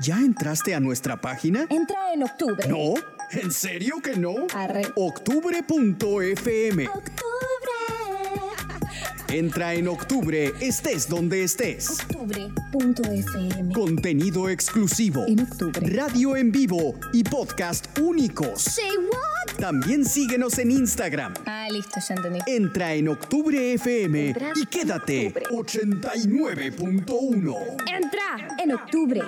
¿Ya entraste a nuestra página? Entra en octubre. ¿No? ¿En serio que no? Arre. Octubre.fm. Octubre. Entra en octubre, estés donde estés. Octubre.fm. Contenido exclusivo. En octubre. Radio en vivo y podcast únicos. Say what? También síguenos en Instagram. Ah, listo, ya entendí. Entra en octubre FM y quédate. 89.1. Entra en octubre.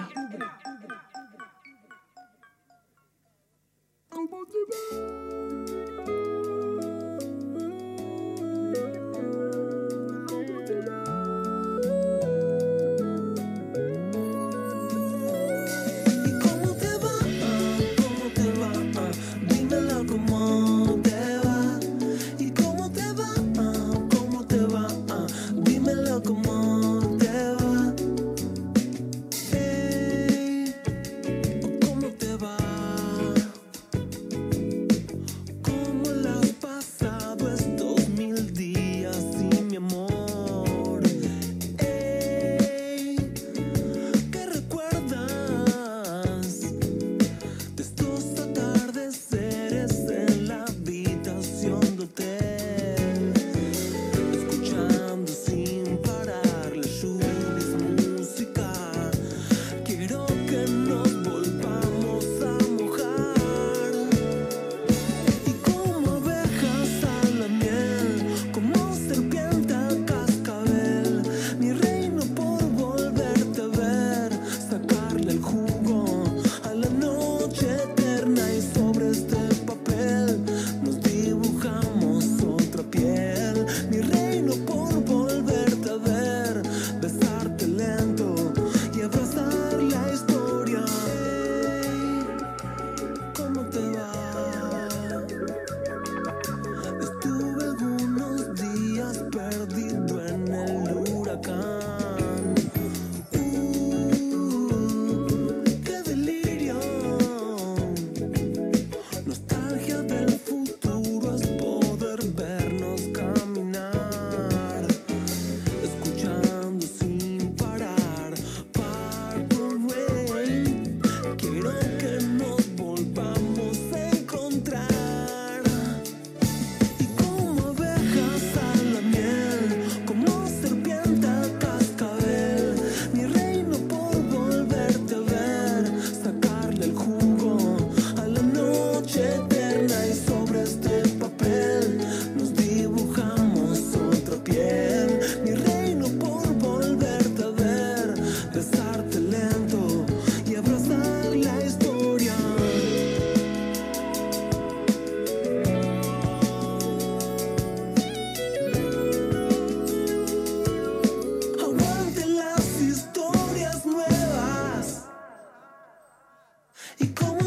E como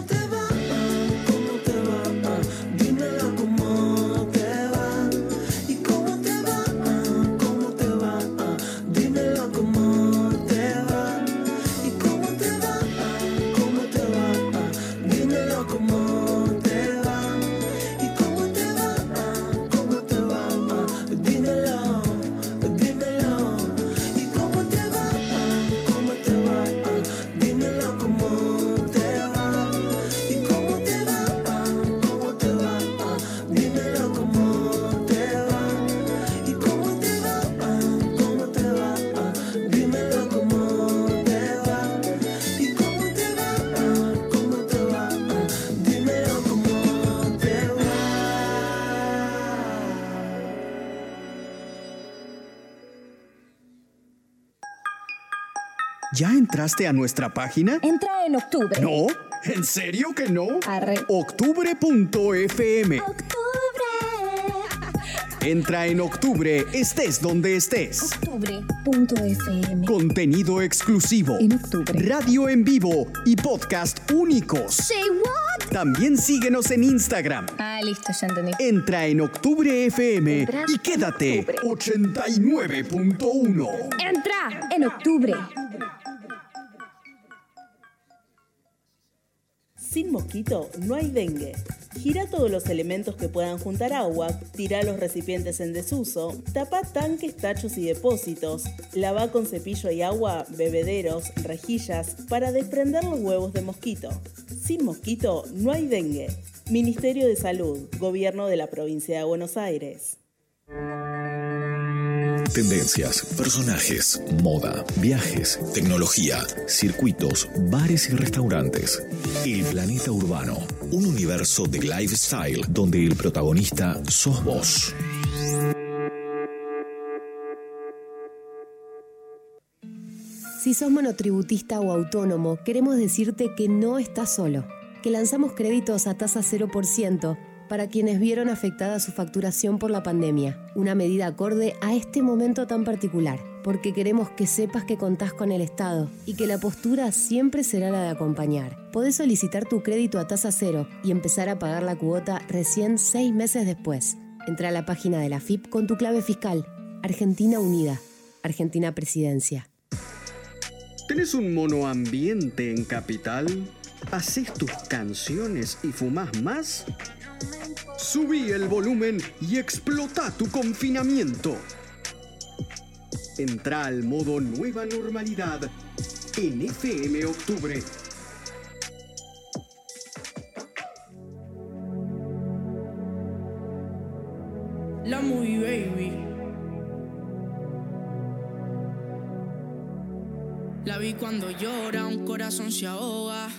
¿Ya entraste a nuestra página? Entra en octubre. ¿No? ¿En serio que no? Arre. Octubre.fm. Octubre. Entra en octubre, estés donde estés. Octubre.fm. Contenido exclusivo. En octubre. Radio en vivo y podcast únicos. Say what? También síguenos en Instagram. Ah, listo, ya entendí. Entra en octubre FM y quédate. 89.1. Entra en octubre. Sin mosquito no hay dengue. Gira todos los elementos que puedan juntar agua, tira los recipientes en desuso, tapa tanques, tachos y depósitos, lava con cepillo y agua bebederos, rejillas para desprender los huevos de mosquito. Sin mosquito no hay dengue. Ministerio de Salud, Gobierno de la Provincia de Buenos Aires. Tendencias, personajes, moda, viajes, tecnología, circuitos, bares y restaurantes. El planeta urbano, un universo de lifestyle donde el protagonista sos vos. Si sos monotributista o autónomo, queremos decirte que no estás solo, que lanzamos créditos a tasa 0% para quienes vieron afectada su facturación por la pandemia, una medida acorde a este momento tan particular, porque queremos que sepas que contás con el Estado y que la postura siempre será la de acompañar. Podés solicitar tu crédito a tasa cero y empezar a pagar la cuota recién seis meses después. Entra a la página de la FIP con tu clave fiscal. Argentina Unida. Argentina Presidencia. ¿Tenés un monoambiente en Capital? ¿Haces tus canciones y fumás más? Subí el volumen y explota tu confinamiento. Entra al modo nueva normalidad en FM Octubre. La Movie Baby. La vi cuando llora, un corazón se ahoga.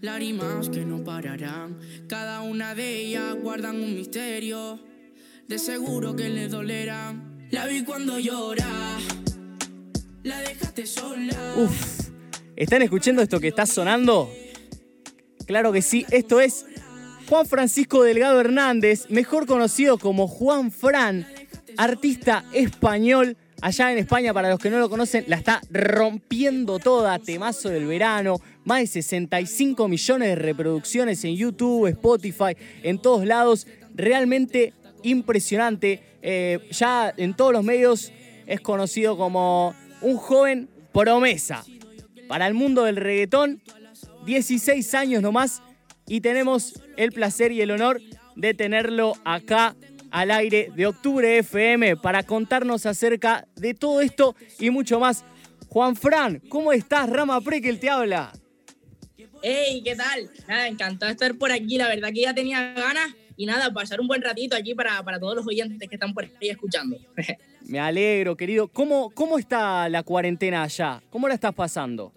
Lágrimas que no pararán. Cada una de ellas guardan un misterio. De seguro que le dolerán. La vi cuando llora. La dejaste sola. Uf, ¿están escuchando esto que está sonando? Claro que sí, esto es Juan Francisco Delgado Hernández, mejor conocido como Juan Fran, artista español. Allá en España, para los que no lo conocen, la está rompiendo toda, temazo del verano, más de 65 millones de reproducciones en YouTube, Spotify, en todos lados, realmente impresionante. Eh, ya en todos los medios es conocido como un joven promesa para el mundo del reggaetón, 16 años nomás, y tenemos el placer y el honor de tenerlo acá al aire de Octubre FM para contarnos acerca de todo esto y mucho más. Juan Fran, ¿cómo estás? Rama Prekel te habla. Hey, ¿qué tal? Nada, encantado de estar por aquí. La verdad que ya tenía ganas y nada, pasar un buen ratito aquí para, para todos los oyentes que están por ahí escuchando. Me alegro, querido. ¿Cómo, ¿Cómo está la cuarentena allá? ¿Cómo la estás pasando?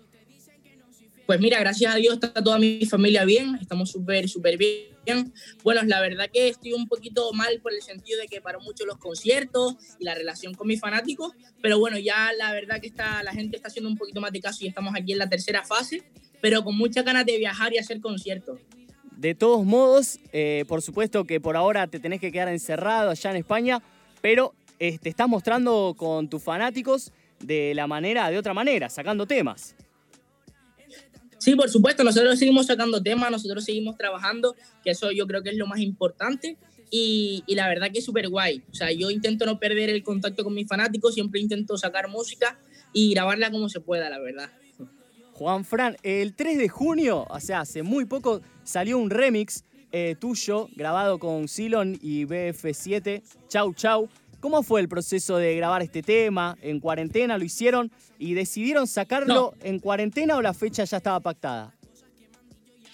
Pues mira, gracias a Dios está toda mi familia bien, estamos súper, súper bien. Bueno, la verdad que estoy un poquito mal por el sentido de que paro mucho los conciertos y la relación con mis fanáticos, pero bueno, ya la verdad que está, la gente está haciendo un poquito más de caso y estamos aquí en la tercera fase, pero con muchas ganas de viajar y hacer conciertos. De todos modos, eh, por supuesto que por ahora te tenés que quedar encerrado allá en España, pero eh, te estás mostrando con tus fanáticos de la manera, de otra manera, sacando temas. Sí, por supuesto, nosotros seguimos sacando temas, nosotros seguimos trabajando, que eso yo creo que es lo más importante. Y, y la verdad que es súper guay. O sea, yo intento no perder el contacto con mis fanáticos, siempre intento sacar música y grabarla como se pueda, la verdad. Juan Fran, el 3 de junio, o sea, hace muy poco, salió un remix eh, tuyo grabado con Silon y BF7, Chau Chau. ¿Cómo fue el proceso de grabar este tema? ¿En cuarentena lo hicieron y decidieron sacarlo en cuarentena o la fecha ya estaba pactada?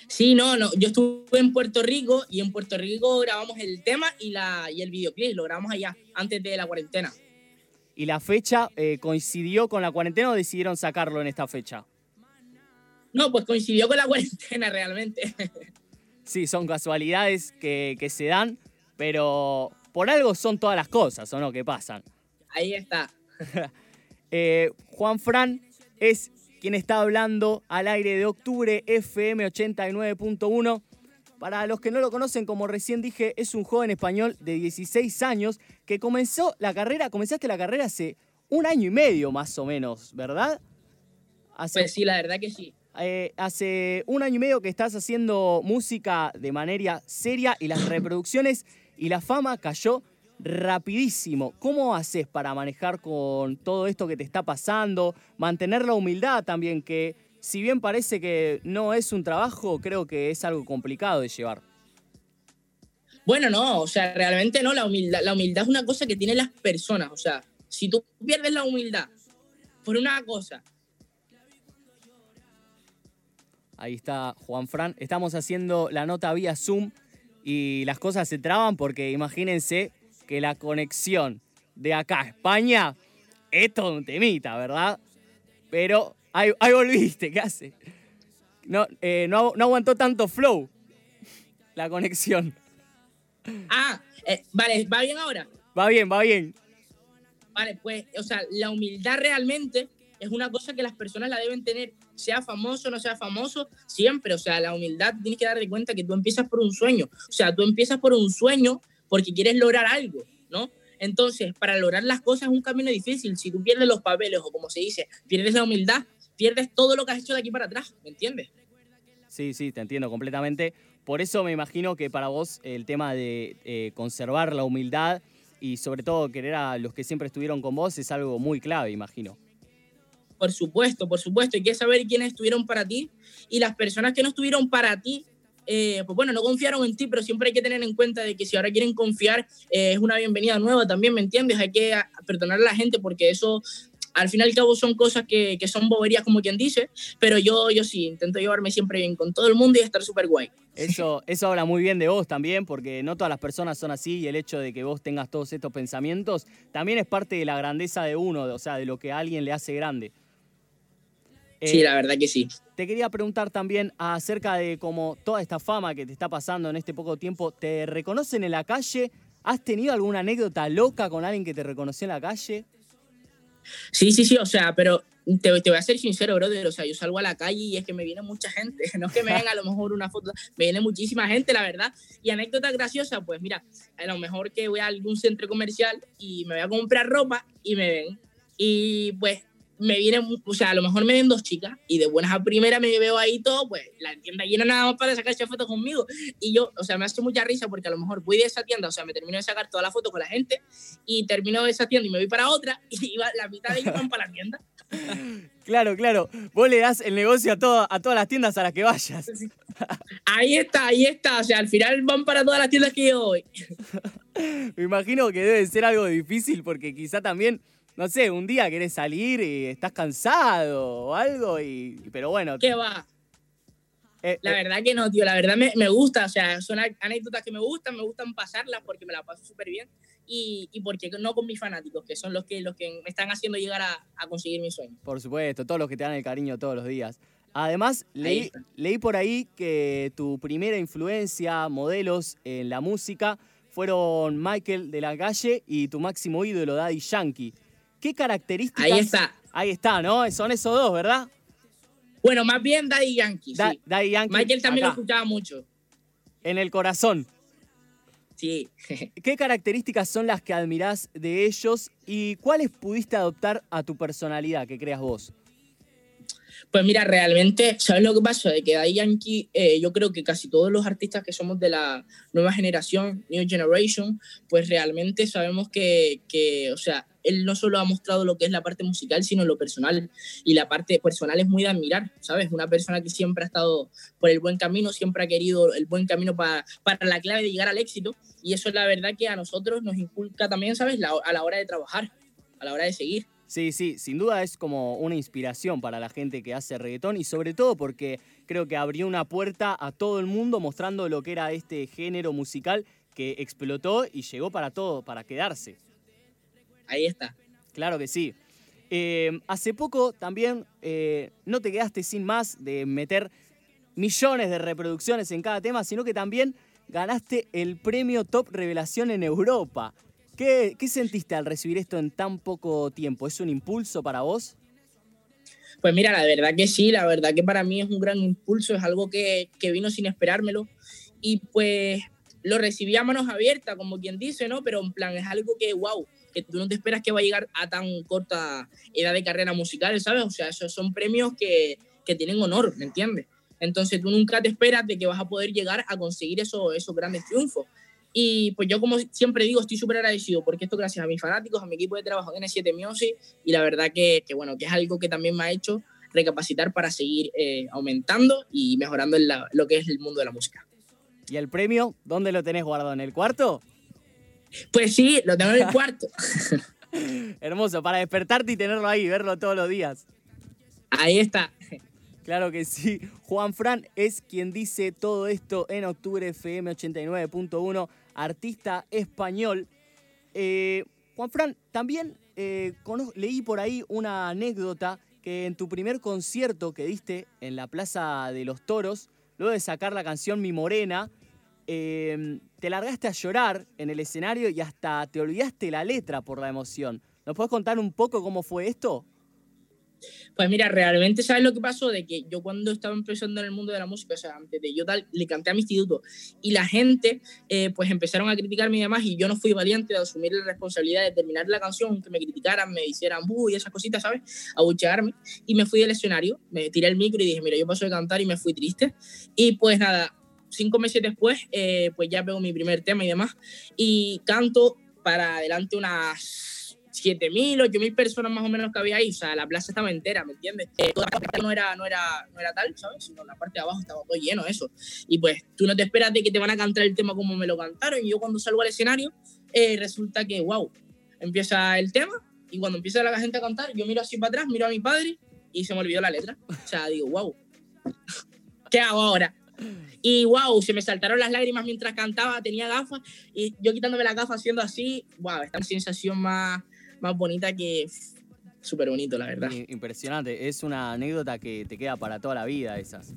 Sí, no, no. Yo estuve en Puerto Rico y en Puerto Rico grabamos el tema y, la, y el videoclip. Lo grabamos allá, antes de la cuarentena. ¿Y la fecha eh, coincidió con la cuarentena o decidieron sacarlo en esta fecha? No, pues coincidió con la cuarentena realmente. Sí, son casualidades que, que se dan, pero por algo son todas las cosas, ¿o no? Que pasan. Ahí está. Eh, Juan Fran es quien está hablando al aire de octubre FM 89.1. Para los que no lo conocen, como recién dije, es un joven español de 16 años que comenzó la carrera, comenzaste la carrera hace un año y medio más o menos, ¿verdad? Hace, Pues sí, la verdad que sí. Eh, hace un año y medio que estás haciendo música de manera seria y las reproducciones y la fama cayó rapidísimo. ¿Cómo haces para manejar con todo esto que te está pasando? Mantener la humildad también, que si bien parece que no es un trabajo, creo que es algo complicado de llevar. Bueno, no, o sea, realmente no, la humildad, la humildad es una cosa que tienen las personas, o sea, si tú pierdes la humildad por una cosa, Ahí está Juan Fran. Estamos haciendo la nota vía Zoom y las cosas se traban porque imagínense que la conexión de acá a España es todo un temita, ¿verdad? Pero ahí, ahí volviste, ¿qué hace? No, eh, no, no aguantó tanto flow la conexión. ah, eh, vale, ¿va bien ahora? Va bien, va bien. Vale, pues, o sea, la humildad realmente es una cosa que las personas la deben tener, sea famoso o no sea famoso, siempre. O sea, la humildad tienes que darte cuenta que tú empiezas por un sueño. O sea, tú empiezas por un sueño porque quieres lograr algo, ¿no? Entonces, para lograr las cosas es un camino difícil. Si tú pierdes los papeles o como se dice, pierdes la humildad, pierdes todo lo que has hecho de aquí para atrás, ¿me entiendes? Sí, sí, te entiendo completamente. Por eso me imagino que para vos el tema de eh, conservar la humildad y sobre todo querer a los que siempre estuvieron con vos es algo muy clave, imagino. Por supuesto, por supuesto. Hay que saber quiénes estuvieron para ti y las personas que no estuvieron para ti, eh, pues bueno, no confiaron en ti, pero siempre hay que tener en cuenta de que si ahora quieren confiar, eh, es una bienvenida nueva también, ¿me entiendes? Hay que a- perdonar a la gente porque eso, al fin y al cabo, son cosas que, que son boberías, como quien dice, pero yo, yo sí, intento llevarme siempre bien con todo el mundo y estar súper guay. Eso, eso habla muy bien de vos también, porque no todas las personas son así y el hecho de que vos tengas todos estos pensamientos también es parte de la grandeza de uno, o sea, de lo que a alguien le hace grande. Sí, Eh, la verdad que sí. Te quería preguntar también acerca de cómo toda esta fama que te está pasando en este poco tiempo, ¿te reconocen en la calle? ¿Has tenido alguna anécdota loca con alguien que te reconoció en la calle? Sí, sí, sí, o sea, pero te, te voy a ser sincero, brother, o sea, yo salgo a la calle y es que me viene mucha gente, no es que me ven a lo mejor una foto, me viene muchísima gente, la verdad, y anécdota graciosa, pues mira, a lo mejor que voy a algún centro comercial y me voy a comprar ropa y me ven, y pues me vienen, o sea, a lo mejor me ven dos chicas y de buenas a primeras me veo ahí todo, pues la tienda llena nada más para sacarse fotos conmigo. Y yo, o sea, me hace mucha risa porque a lo mejor voy de esa tienda, o sea, me termino de sacar todas las fotos con la gente y termino de esa tienda y me voy para otra y iba, la mitad de ellos van para la tienda. Claro, claro. Vos le das el negocio a, todo- a todas las tiendas a las que vayas. Ahí está, ahí está. O sea, al final van para todas las tiendas que yo voy. Me imagino que debe ser algo difícil porque quizá también, no sé, un día querés salir y estás cansado o algo, y, pero bueno. ¿Qué va? eh, La eh, verdad que no, tío. La verdad me, me gusta. O sea, son anécdotas que me gustan, me gustan pasarlas porque me la paso súper bien. Y, y porque no con mis fanáticos, que son los que, los que me están haciendo llegar a, a conseguir mi sueño. Por supuesto, todos los que te dan el cariño todos los días. Además, leí, leí por ahí que tu primera influencia, modelos en la música, fueron Michael de la Calle y tu máximo ídolo, Daddy Yankee. ¿Qué características? Ahí está. Ahí está, ¿no? Son esos dos, ¿verdad? Bueno, más bien Daddy Yankee. Da- sí. Daddy Yankee. Michael también acá, lo escuchaba mucho. En el corazón. Sí. ¿Qué características son las que admirás de ellos y cuáles pudiste adoptar a tu personalidad que creas vos? Pues mira, realmente, ¿sabes lo que pasa? De que Daddy Yankee, eh, yo creo que casi todos los artistas que somos de la nueva generación, New Generation, pues realmente sabemos que, que, o sea, él no solo ha mostrado lo que es la parte musical, sino lo personal. Y la parte personal es muy de admirar, ¿sabes? Una persona que siempre ha estado por el buen camino, siempre ha querido el buen camino para, para la clave de llegar al éxito. Y eso es la verdad que a nosotros nos inculca también, ¿sabes? La- a la hora de trabajar, a la hora de seguir. Sí, sí, sin duda es como una inspiración para la gente que hace reggaetón y sobre todo porque creo que abrió una puerta a todo el mundo mostrando lo que era este género musical que explotó y llegó para todo, para quedarse. Ahí está. Claro que sí. Eh, hace poco también eh, no te quedaste sin más de meter millones de reproducciones en cada tema, sino que también ganaste el premio Top Revelación en Europa. ¿Qué, qué sentiste al recibir esto en tan poco tiempo? ¿Es un impulso para vos? Pues mira, la verdad que sí, la verdad que para mí es un gran impulso, es algo que, que vino sin esperármelo y pues lo recibí a manos abiertas, como quien dice, ¿no? Pero en plan, es algo que, wow, que tú no te esperas que va a llegar a tan corta edad de carrera musical, ¿sabes? O sea, esos son premios que, que tienen honor, ¿me entiendes? Entonces tú nunca te esperas de que vas a poder llegar a conseguir eso, esos grandes triunfos. Y pues yo como siempre digo, estoy súper agradecido porque esto gracias a mis fanáticos, a mi equipo de trabajo de N7 Music y la verdad que, que, bueno, que es algo que también me ha hecho recapacitar para seguir eh, aumentando y mejorando en la- lo que es el mundo de la música. ¿Y el premio? ¿Dónde lo tenés guardado? ¿En el cuarto? Pues sí, lo tengo en el cuarto. Hermoso, para despertarte y tenerlo ahí, verlo todos los días. Ahí está. Claro que sí. Juan Fran es quien dice todo esto en octubre FM 89.1, artista español. Eh, Juan Fran, también eh, leí por ahí una anécdota que en tu primer concierto que diste en la Plaza de los Toros, luego de sacar la canción Mi Morena, eh, te largaste a llorar en el escenario y hasta te olvidaste la letra por la emoción. ¿Nos puedes contar un poco cómo fue esto? Pues mira, realmente, ¿sabes lo que pasó? De que yo cuando estaba empezando en el mundo de la música, o sea, antes de yo tal, le canté a mi instituto y la gente, eh, pues empezaron a criticarme y demás, y yo no fui valiente de asumir la responsabilidad de terminar la canción, que me criticaran, me hicieran bu y esas cositas, ¿sabes? Abuchearme, y me fui del escenario, me tiré el micro y dije, mira, yo paso de cantar y me fui triste. Y pues nada, cinco meses después, eh, pues ya pego mi primer tema y demás, y canto para adelante unas 7.000, 8.000 personas más o menos que había ahí, o sea, la plaza estaba entera, ¿me entiendes? Eh, toda la parte no era, no, era, no era tal, ¿sabes? Sino la parte de abajo estaba todo lleno, eso. Y pues tú no te esperas de que te van a cantar el tema como me lo cantaron, y yo cuando salgo al escenario, eh, resulta que, wow, empieza el tema, y cuando empieza la gente a cantar, yo miro así para atrás, miro a mi padre, y se me olvidó la letra. O sea, digo, wow, ¿qué hago ahora? Y wow, se me saltaron las lágrimas mientras cantaba, tenía gafas, y yo quitándome las gafas haciendo así, wow, esta sensación más, más bonita que súper bonito, la verdad. Impresionante, es una anécdota que te queda para toda la vida esas,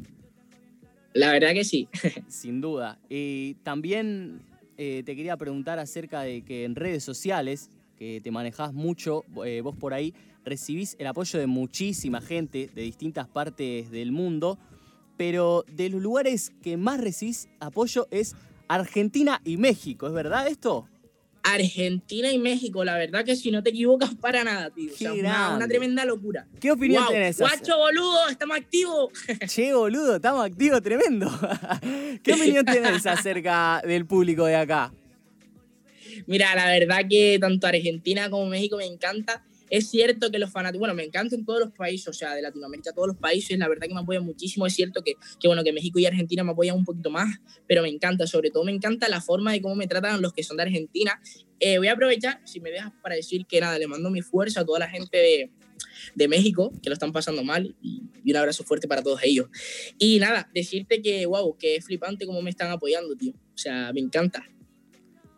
La verdad que sí. sin duda. Y también eh, te quería preguntar acerca de que en redes sociales, que te manejás mucho, eh, vos por ahí, recibís el apoyo de muchísima gente de distintas partes del mundo, pero de los lugares que más recibís apoyo es Argentina y México, ¿es verdad esto? Argentina y México, la verdad que si no te equivocas para nada, tío. O sea, una, tremenda locura. ¿Qué opinión Guau, tenés? Guacho boludo, estamos activos. Che, boludo, estamos activos, tremendo. ¿Qué opinión tenés acerca del público de acá? Mira, la verdad que tanto Argentina como México me encanta. Es cierto que los fanáticos, bueno, me encantan todos los países, o sea, de Latinoamérica, todos los países, la verdad que me apoyan muchísimo. Es cierto que, que, bueno, que México y Argentina me apoyan un poquito más, pero me encanta, sobre todo me encanta la forma de cómo me tratan los que son de Argentina. Eh, voy a aprovechar, si me dejas, para decir que nada, le mando mi fuerza a toda la gente de, de México, que lo están pasando mal, y un abrazo fuerte para todos ellos. Y nada, decirte que, wow, que es flipante cómo me están apoyando, tío. O sea, me encanta.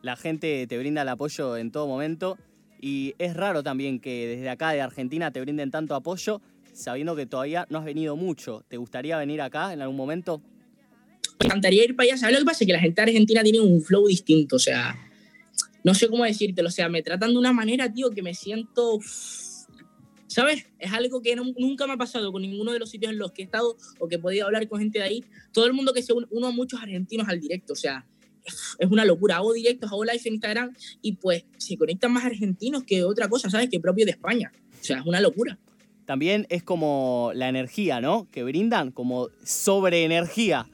La gente te brinda el apoyo en todo momento y es raro también que desde acá de Argentina te brinden tanto apoyo sabiendo que todavía no has venido mucho. ¿Te gustaría venir acá en algún momento? Me encantaría ir para allá. ¿Sabes lo que pasa? Que la gente Argentina tiene un flow distinto, o sea, no sé cómo decírtelo, o sea, me tratan de una manera, tío, que me siento, ¿sabes? Es algo que no- nunca me ha pasado con ninguno de los sitios en los que he estado o que he podido hablar con gente de ahí. Todo el mundo que se une, uno a muchos argentinos al directo, o sea, es una locura. Hago directos, hago live en Instagram y pues se conectan más argentinos que otra cosa, ¿sabes? Que propio de España. O sea, es una locura. También es como la energía, ¿no? Que brindan como sobreenergía.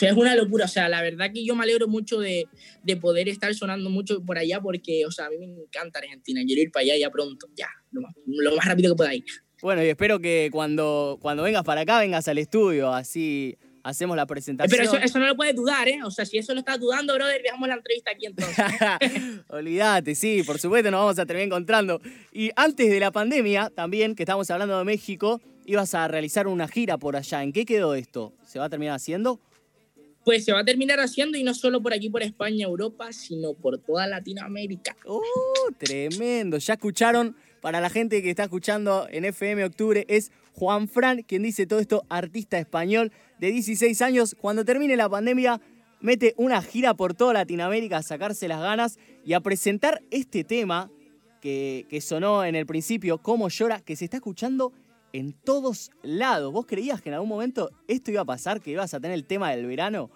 es una locura, o sea, la verdad que yo me alegro mucho de, de poder estar sonando mucho por allá porque, o sea, a mí me encanta Argentina, quiero ir para allá ya pronto, ya, lo más, lo más rápido que pueda ir. Bueno, y espero que cuando, cuando vengas para acá vengas al estudio, así hacemos la Eh, presentación. Pero eso, eso no lo puedes dudar, ¿eh? O sea, si eso lo estás dudando, brother, dejamos la entrevista aquí entonces. Olvídate, sí, por supuesto nos vamos a terminar encontrando. Y antes de la pandemia, también, que estamos hablando de México, ibas a realizar una gira por allá. ¿En qué quedó esto? ¿Se va a terminar haciendo? Pues se va a terminar haciendo y no solo por aquí, por España, Europa, sino por toda Latinoamérica. ¡Uh, tremendo! Ya escucharon, para la gente que está escuchando en FM Octubre, es Juan Fran quien dice todo esto, artista español de 16 años. Cuando termine la pandemia, mete una gira por toda Latinoamérica a sacarse las ganas y a presentar este tema que, sonó en el principio, Cómo llora, que se está escuchando en todos lados. ¿Vos creías que en algún momento esto iba a pasar, que ibas a tener el tema del verano?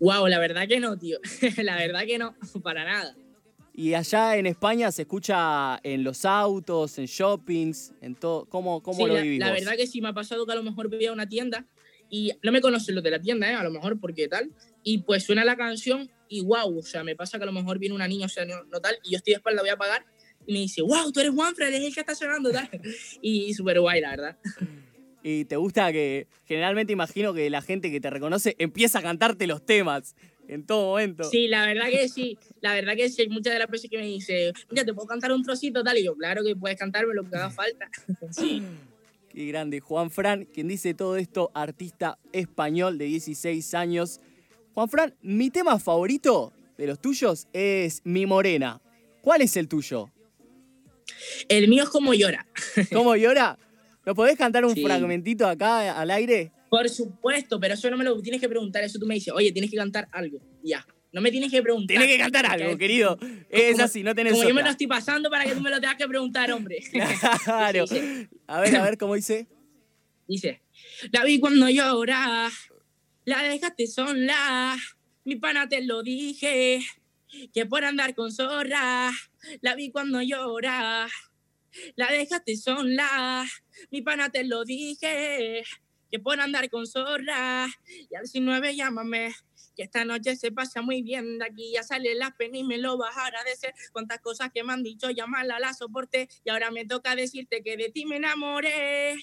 Wow, la verdad que no, tío. la verdad que no, para nada. Y allá en España se escucha en los autos, en shoppings, en todo. ¿Cómo, cómo Sí, lo la, vivís la vos? verdad que sí me ha pasado que a lo mejor voy a una tienda y no me conocen los de la tienda, ¿eh? a lo mejor porque tal, y pues suena la canción y wow, o sea, me pasa que a lo mejor viene una niña, o sea, no, no tal, y yo estoy de espalda, voy a pagar y me dice, wow, tú eres Juanfred, es el que está sonando, tal. Y súper guay, la verdad. y te gusta que, generalmente imagino que la gente que te reconoce empieza a cantarte los temas en todo momento. Sí, la verdad que sí, la verdad que sí, hay muchas de las veces que me dice, mira, te puedo cantar un trocito tal, y yo, claro que puedes cantarme lo que haga falta. sí. Qué grande. Juan Fran, quien dice todo esto, artista español de 16 años. Juan Fran, mi tema favorito de los tuyos es Mi Morena. ¿Cuál es el tuyo? El mío es como llora. ¿Cómo llora? ¿Lo podés cantar un Sí. fragmentito acá al aire? Por supuesto, pero eso no me lo tienes que preguntar, eso tú me dices, oye, tienes que cantar algo. Ya. No me tienes que preguntar. Tienes que cantar algo, querido. Es como- así, no tenés Como yo me otra. lo estoy pasando para que tú me lo tengas que preguntar, hombre. Claro. A ver, a ver, ¿cómo dice? dice, la vi cuando llora, la dejaste sola, mi pana te lo dije, que por andar con zorra, la vi cuando llora, la dejaste sola, mi pana te lo dije, que por andar con zorra, y al 19 llámame, que esta noche se pasa muy bien, de aquí. Ya sale la pena y me lo vas a agradecer, cuántas cosas que me han dicho, llamarla la soporté, y ahora me toca decirte que de ti me enamoré,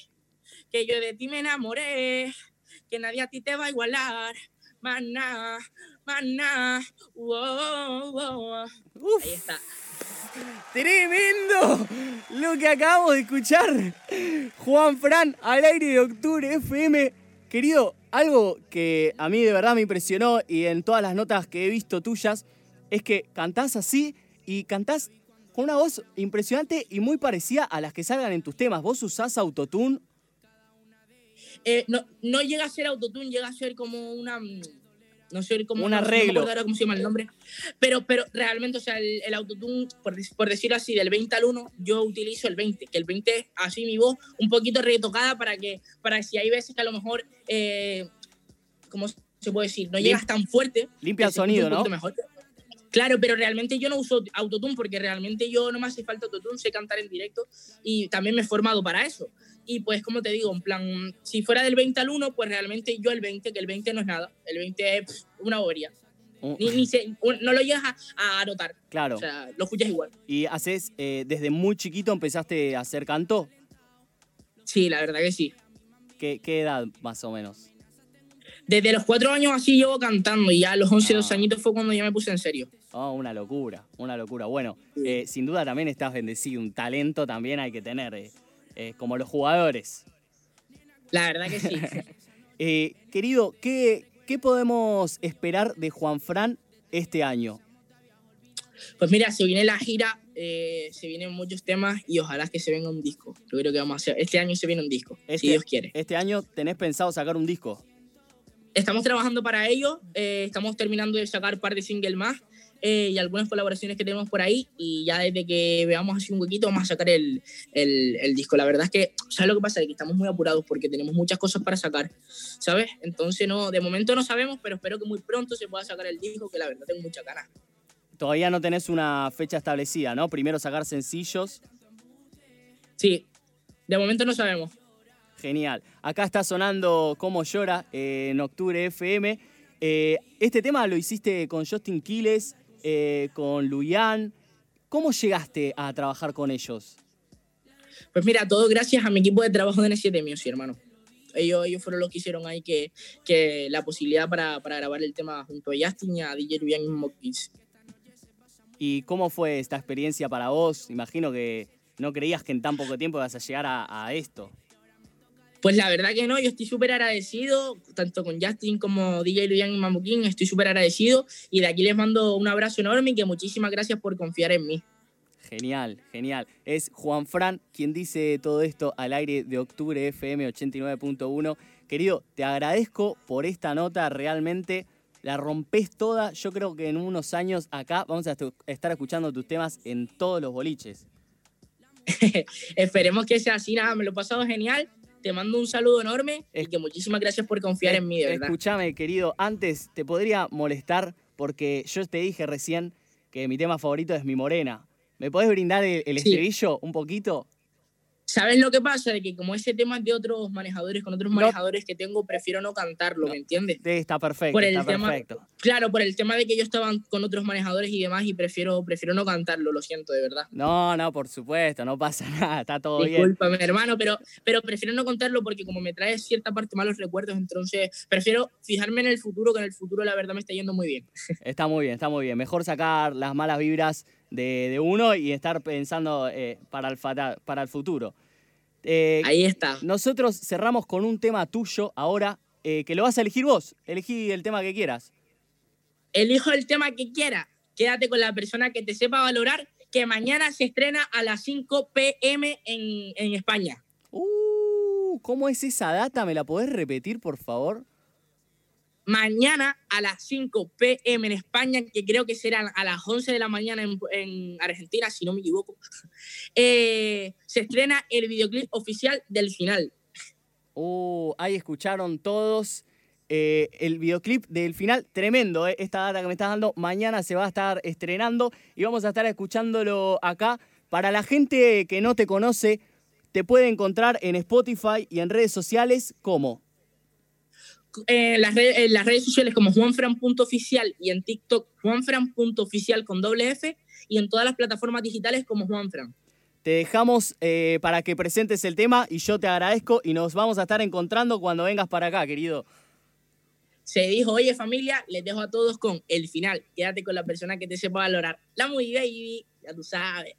que yo de ti me enamoré, que nadie a ti te va a igualar, maná, maná, wow, wow. Uf, Ahí está. Tremendo lo que acabamos de escuchar. Juan Fran, al aire de Octubre FM. Querido, algo que a mí de verdad me impresionó y en todas las notas que he visto tuyas es que cantás así y cantás con una voz impresionante y muy parecida a las que salgan en tus temas. ¿Vos usás autotune? Eh, no, no llega a ser autotune, llega a ser como una. No sé cómo. Un no- no arreglo. ahora cómo se llama el nombre. Pero, pero realmente, o sea, el, el autotune, por, por decirlo así, del 20 al 1, yo utilizo el 20. Que el 20 es así mi voz, un poquito retocada para que, para si hay veces que a lo mejor. Eh, ¿Cómo se puede decir? No llegas tan fuerte. Limpia el sonido, ¿no? mejor. Claro, pero realmente yo no uso autotune porque realmente yo no me hace falta autotune, sé cantar en directo y también me he formado para eso. Y pues como te digo, en plan, si fuera del 20 al 1, pues realmente yo el 20, que el 20 no es nada, el 20 es una bobería. Un- Ni, ni se- no lo llegas a, a notar, Claro. o sea, lo escuchas igual. ¿Y haces, eh, desde muy chiquito empezaste a hacer canto? Sí, la verdad que sí. ¿Qué, qué edad más o menos? Desde los cuatro años así llevo cantando y ya a los 11, Ah. 12 añitos fue cuando ya me puse en serio. Oh, una locura, una locura. Bueno, eh, sin duda también estás bendecido, un talento también hay que tener, eh, eh, como los jugadores. La verdad que sí. Eh, querido, ¿qué, ¿qué podemos esperar de Juan Fran este año? Pues mira, se viene la gira, eh, se vienen muchos temas y ojalá que se venga un disco. Yo creo que vamos a hacer. Este año se viene un disco, Este, si Dios quiere. Este año tenés pensado sacar un disco. Estamos trabajando para ello, eh, estamos terminando de sacar un par de singles más eh, y algunas colaboraciones que tenemos por ahí y ya desde que veamos así un huequito vamos a sacar el, el- el disco. La verdad es que, ¿sabes lo que pasa? Es que estamos muy apurados porque tenemos muchas cosas para sacar, ¿sabes? Entonces, no, de momento no sabemos, pero espero que muy pronto se pueda sacar el disco, que la verdad tengo mucha ganas. Todavía no tenés una fecha establecida, ¿no? Primero sacar sencillos. Sí, de momento no sabemos. Genial. Acá está sonando Cómo llora eh, en Octubre FM. Eh, este tema lo hiciste con Justin Quiles, eh, con Luyan. ¿Cómo llegaste a trabajar con ellos? Pues mira, todo gracias a mi equipo de trabajo de N7 Music, hermano. Ellos, ellos fueron los que hicieron ahí que, que la posibilidad para, para grabar el tema junto a Justin y a DJ Rubian y Mokis. ¿Y cómo fue esta experiencia para vos? Imagino que no creías que en tan poco tiempo ibas a llegar a, a esto. Pues la verdad que no, yo estoy súper agradecido, tanto con Justin como DJ Luyan y King, estoy súper agradecido y de aquí les mando un abrazo enorme y que muchísimas gracias por confiar en mí. Genial, genial. Es Juan Fran quien dice todo esto al aire de Octubre FM 89.1. Querido, te agradezco por esta nota, realmente la rompes toda. Yo creo que en unos años acá vamos a estar escuchando tus temas en todos los boliches. Esperemos que sea así, nada, me lo he pasado genial. Te mando un saludo enorme y Es- que muchísimas gracias por confiar en mí, de verdad. Escúchame, querido, antes te podría molestar porque yo te dije recién que mi tema favorito es Mi Morena. ¿Me podés brindar el, el Sí. estribillo un poquito? ¿Sabes lo que pasa? De que como ese tema es de otros manejadores, con otros No. manejadores que tengo, prefiero no cantarlo, ¿me entiendes? Sí, Está perfecto, Por el está tema- perfecto. Claro, por el tema de que yo estaba con otros manejadores y demás y prefiero, prefiero no cantarlo, lo siento, de verdad. No, no, por supuesto, no pasa nada, está todo bien. Discúlpame, hermano, pero, pero prefiero no contarlo porque como me trae cierta parte malos recuerdos, entonces prefiero fijarme en el futuro, que en el futuro la verdad me está yendo muy bien. Está muy bien, está muy bien. Mejor sacar las malas vibras de, de uno y estar pensando eh, para, el para el futuro. Eh, Ahí está. Nosotros cerramos con un tema tuyo ahora, eh, que lo vas a elegir vos. Elegí el tema que quieras. Elijo el tema que quiera. Quédate con la persona que te sepa valorar, que mañana se estrena a las 5 pm en, en España. Uh, ¿cómo es esa data? ¿Me la podés repetir, por favor? Mañana a las 5 pm en España, que creo que será a las 11 de la mañana en, en Argentina, si no me equivoco, eh, se estrena el videoclip oficial del final. Uh, ahí escucharon todos eh, el videoclip del final. Tremendo, eh, esta data que me estás dando. Mañana se va a estar estrenando y vamos a estar escuchándolo acá. Para la gente que no te conoce, te puede encontrar en Spotify y en redes sociales como. En las, red- en las redes sociales como juanfran.oficial y en TikTok juanfran.oficial con doble F y en todas las plataformas digitales como Juanfran. Te dejamos eh, para que presentes el tema y yo te agradezco y nos vamos a estar encontrando cuando vengas para acá, querido. Se dijo, oye familia, les dejo a todos con el final. Quédate con la persona que te sepa valorar. La muy baby, ya tú sabes.